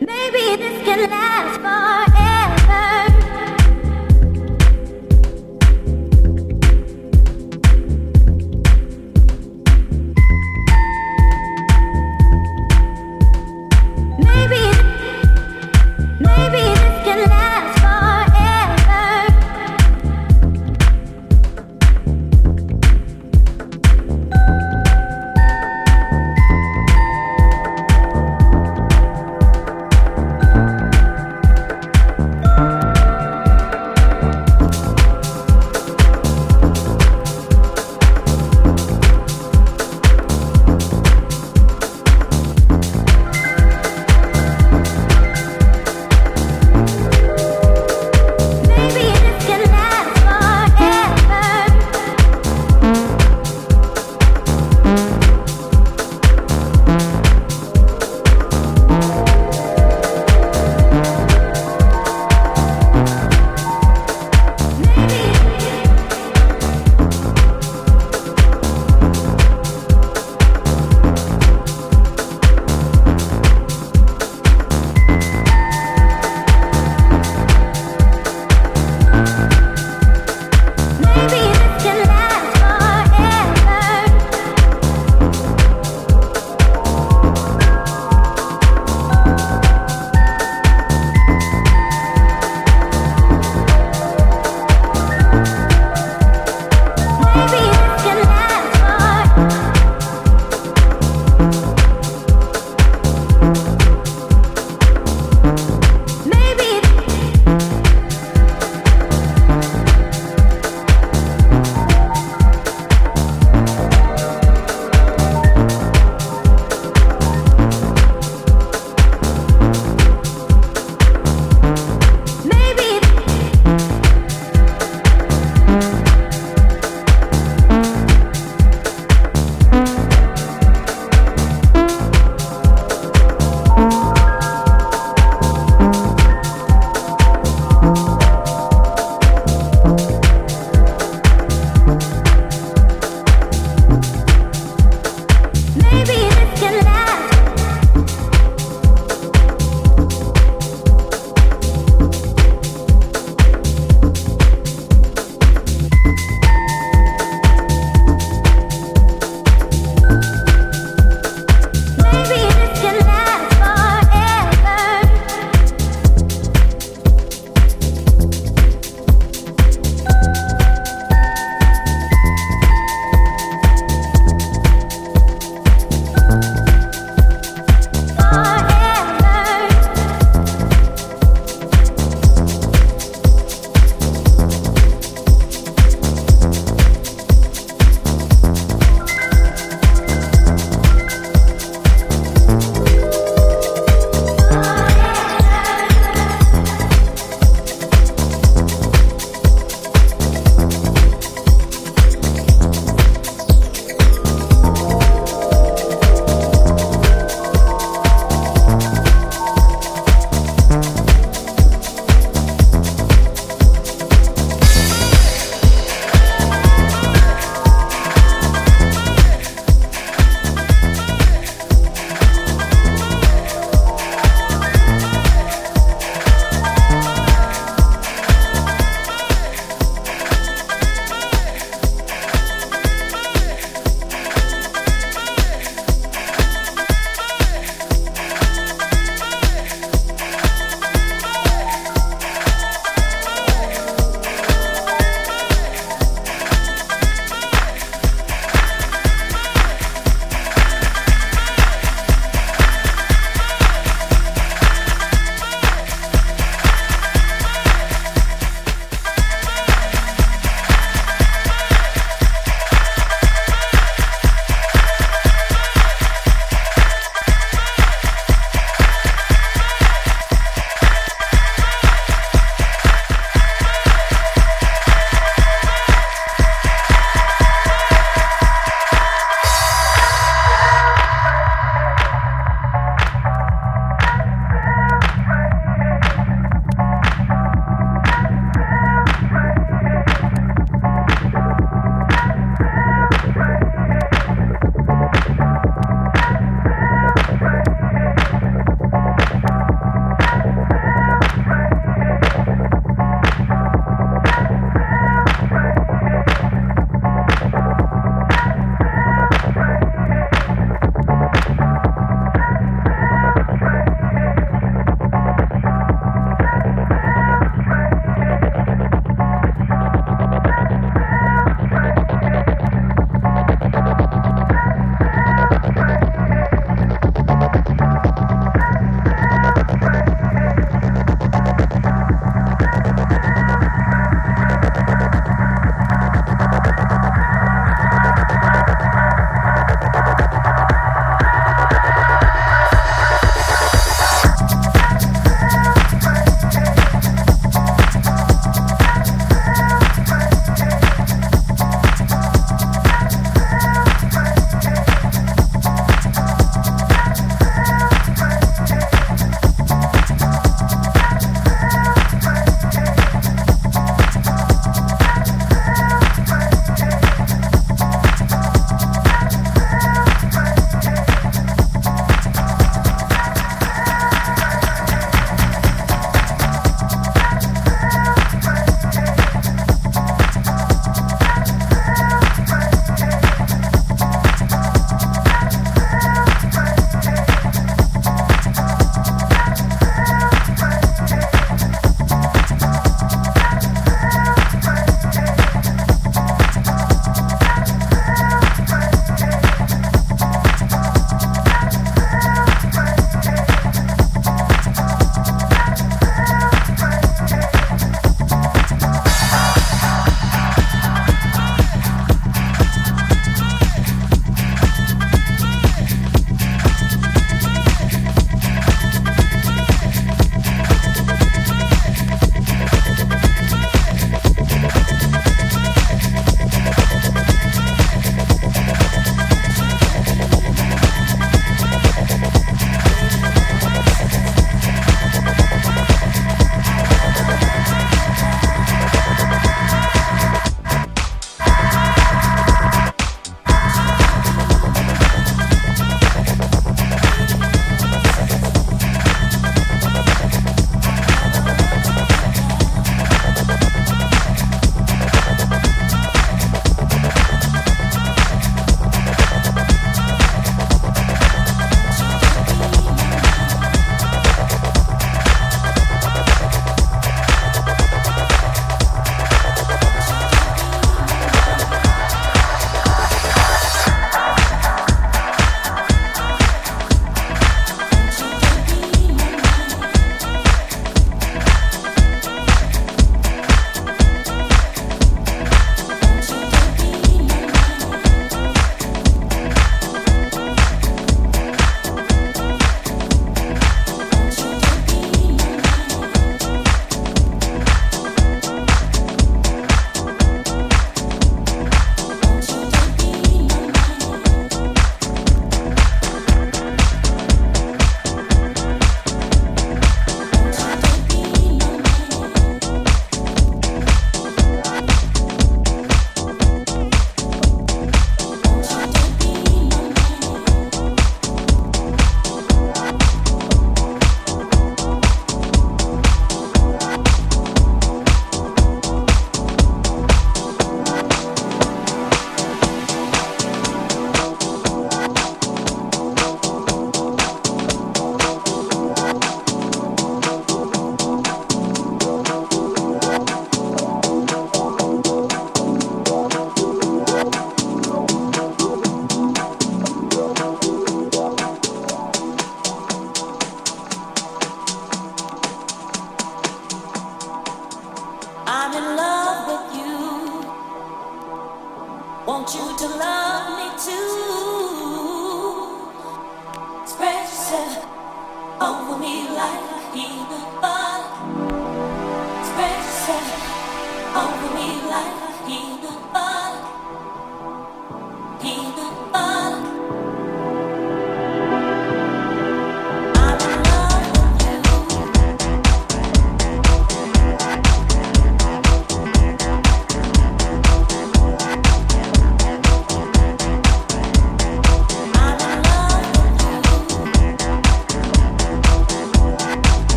maybe this can last forever.